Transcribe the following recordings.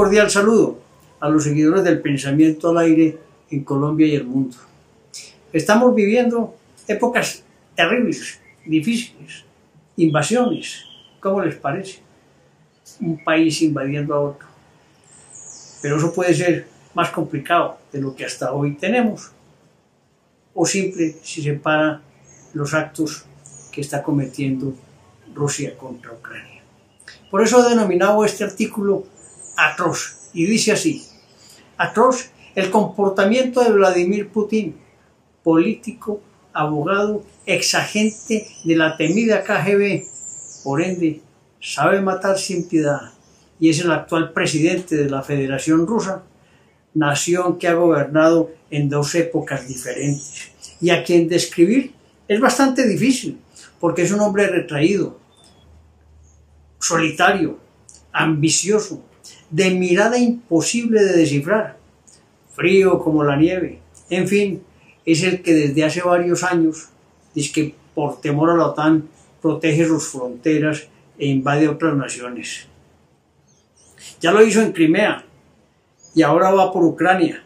cordial saludo a los seguidores del pensamiento al aire en Colombia y el mundo. Estamos viviendo épocas terribles, difíciles, invasiones, ¿cómo les parece? Un país invadiendo a otro. Pero eso puede ser más complicado de lo que hasta hoy tenemos. O simple si se para los actos que está cometiendo Rusia contra Ucrania. Por eso he denominado este artículo atroz. Y dice así, atroz el comportamiento de Vladimir Putin, político, abogado, exagente de la temida KGB, por ende, sabe matar sin piedad y es el actual presidente de la Federación Rusa, nación que ha gobernado en dos épocas diferentes y a quien describir es bastante difícil porque es un hombre retraído, solitario, ambicioso, de mirada imposible de descifrar, frío como la nieve, en fin, es el que desde hace varios años dice que por temor a la OTAN protege sus fronteras e invade otras naciones. Ya lo hizo en Crimea y ahora va por Ucrania,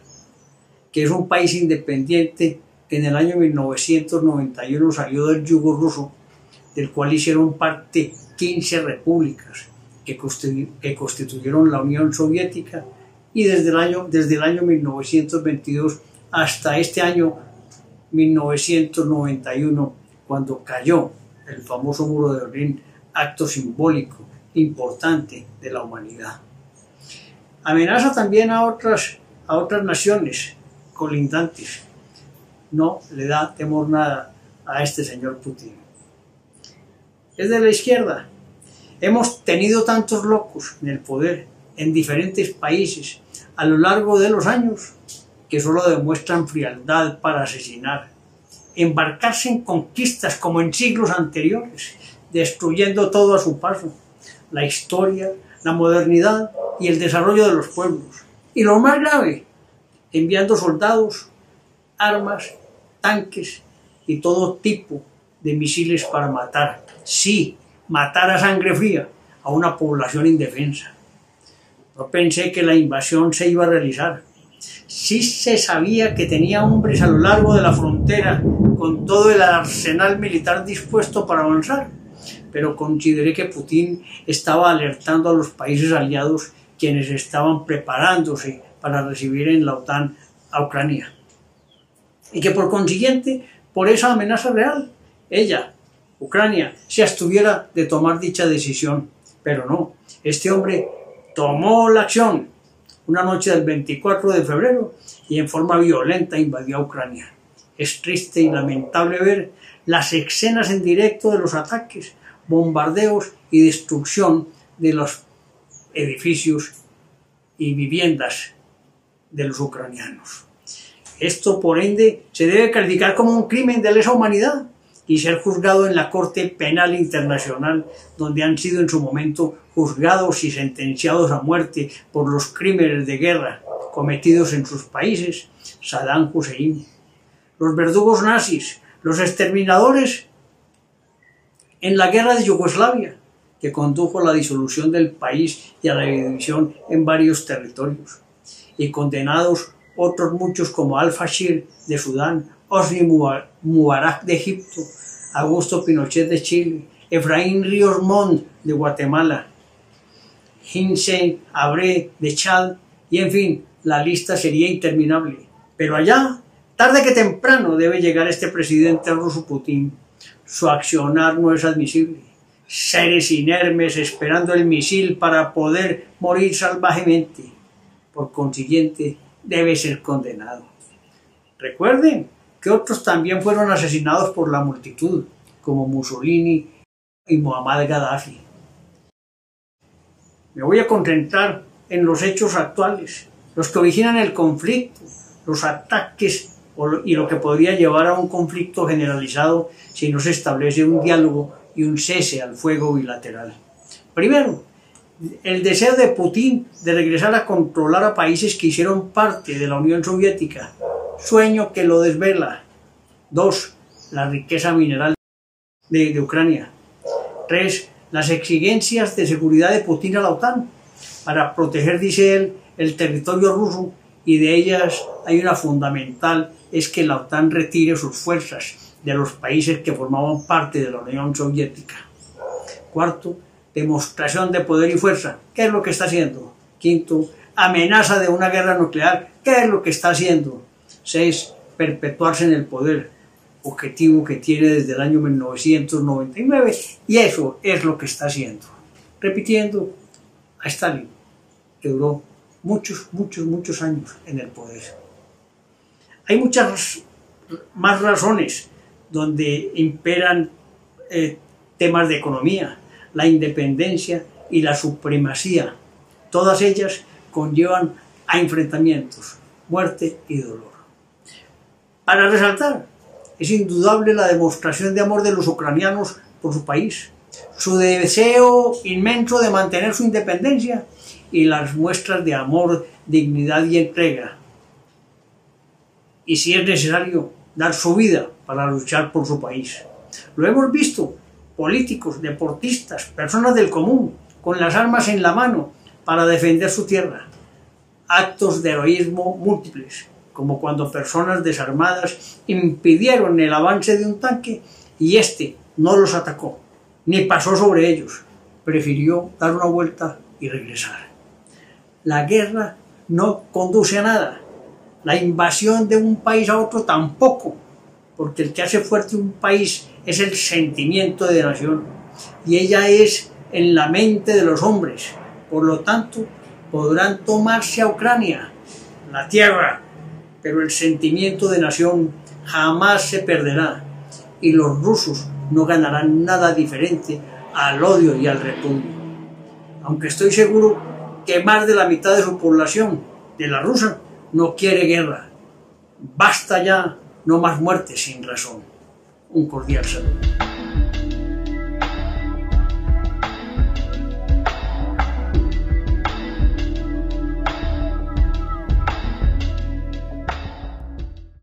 que es un país independiente que en el año 1991 salió del yugo ruso, del cual hicieron parte 15 repúblicas que, constituyeron la Unión Soviética y desde el año, desde el año 1922 hasta este año 1991, cuando cayó el famoso muro de Berlín, acto simbólico importante de la humanidad. Amenaza también a otras, a otras naciones colindantes. No le da temor nada a este señor Putin. Es de la izquierda, Hemos tenido tantos locos en el poder en diferentes países a lo largo de los años que solo demuestran frialdad para asesinar, embarcarse en conquistas como en siglos anteriores, destruyendo todo a su paso, la historia, la modernidad y el desarrollo de los pueblos. Y lo más grave, enviando soldados, armas, tanques y todo tipo de misiles para matar. Sí, matar a sangre fría a una población indefensa. No pensé que la invasión se iba a realizar. Sí se sabía que tenía hombres a lo largo de la frontera con todo el arsenal militar dispuesto para avanzar, pero consideré que Putin estaba alertando a los países aliados quienes estaban preparándose para recibir en la OTAN a Ucrania. Y que por consiguiente, por esa amenaza real, ella, Ucrania se abstuviera de tomar dicha decisión. Pero no, este hombre tomó la acción una noche del 24 de febrero y en forma violenta invadió a Ucrania. Es triste y lamentable ver las escenas en directo de los ataques, bombardeos y destrucción de los edificios y viviendas de los ucranianos. Esto, por ende, se debe calificar como un crimen de lesa humanidad y ser juzgado en la Corte Penal Internacional, donde han sido en su momento juzgados y sentenciados a muerte por los crímenes de guerra cometidos en sus países, Saddam Hussein, los verdugos nazis, los exterminadores en la guerra de Yugoslavia, que condujo a la disolución del país y a la división en varios territorios, y condenados otros muchos como Al-Fashir de Sudán, Osni Mubarak de Egipto, Augusto Pinochet de Chile, Efraín Ríos Montt de Guatemala, Hinsei Abré de Chad, y en fin, la lista sería interminable. Pero allá, tarde que temprano, debe llegar este presidente ruso Putin. Su accionar no es admisible. Seres inermes esperando el misil para poder morir salvajemente. Por consiguiente, debe ser condenado. Recuerden, que otros también fueron asesinados por la multitud, como Mussolini y Muhammad Gaddafi. Me voy a concentrar en los hechos actuales, los que originan el conflicto, los ataques y lo que podría llevar a un conflicto generalizado si no se establece un diálogo y un cese al fuego bilateral. Primero, el deseo de Putin de regresar a controlar a países que hicieron parte de la Unión Soviética sueño que lo desvela. Dos, la riqueza mineral de, Ucrania. Tres, las exigencias de seguridad de Putin a la OTAN. para proteger, dice él, el territorio ruso y de ellas hay una fundamental, es que la OTAN retire sus fuerzas de los países que formaban parte de la Unión Soviética. Cuarto, demostración de poder y fuerza. ¿Qué es lo que está haciendo? Quinto, amenaza de una guerra nuclear. ¿Qué es lo que está haciendo? Seis, perpetuarse en el poder, objetivo que tiene desde el año 1999 y eso es lo que está haciendo. Repitiendo a Stalin, que duró muchos, muchos, muchos años en el poder. Hay muchas más razones donde imperan eh, temas de economía, la independencia y la supremacía. Todas ellas conllevan a enfrentamientos, muerte y dolor. Para resaltar, es indudable la demostración de amor de los ucranianos por su país, su deseo inmenso de mantener su independencia y las muestras de amor, dignidad y entrega. Y si es necesario, dar su vida para luchar por su país. Lo hemos visto, políticos, deportistas, personas del común, con las armas en la mano para defender su tierra. Actos de heroísmo múltiples, como cuando personas desarmadas impidieron el avance de un tanque y éste no los atacó, ni pasó sobre ellos, prefirió dar una vuelta y regresar. La guerra no conduce a nada, la invasión de un país a otro tampoco, porque el que hace fuerte un país es el sentimiento de nación y ella es en la mente de los hombres. Por lo tanto, podrán tomarse a Ucrania, la tierra, pero el sentimiento de nación jamás se perderá y los rusos no ganarán nada diferente al odio y al repudio. Aunque estoy seguro que más de la mitad de su población, de la rusa, no quiere guerra. Basta ya no más muertes sin razón. Un cordial saludo.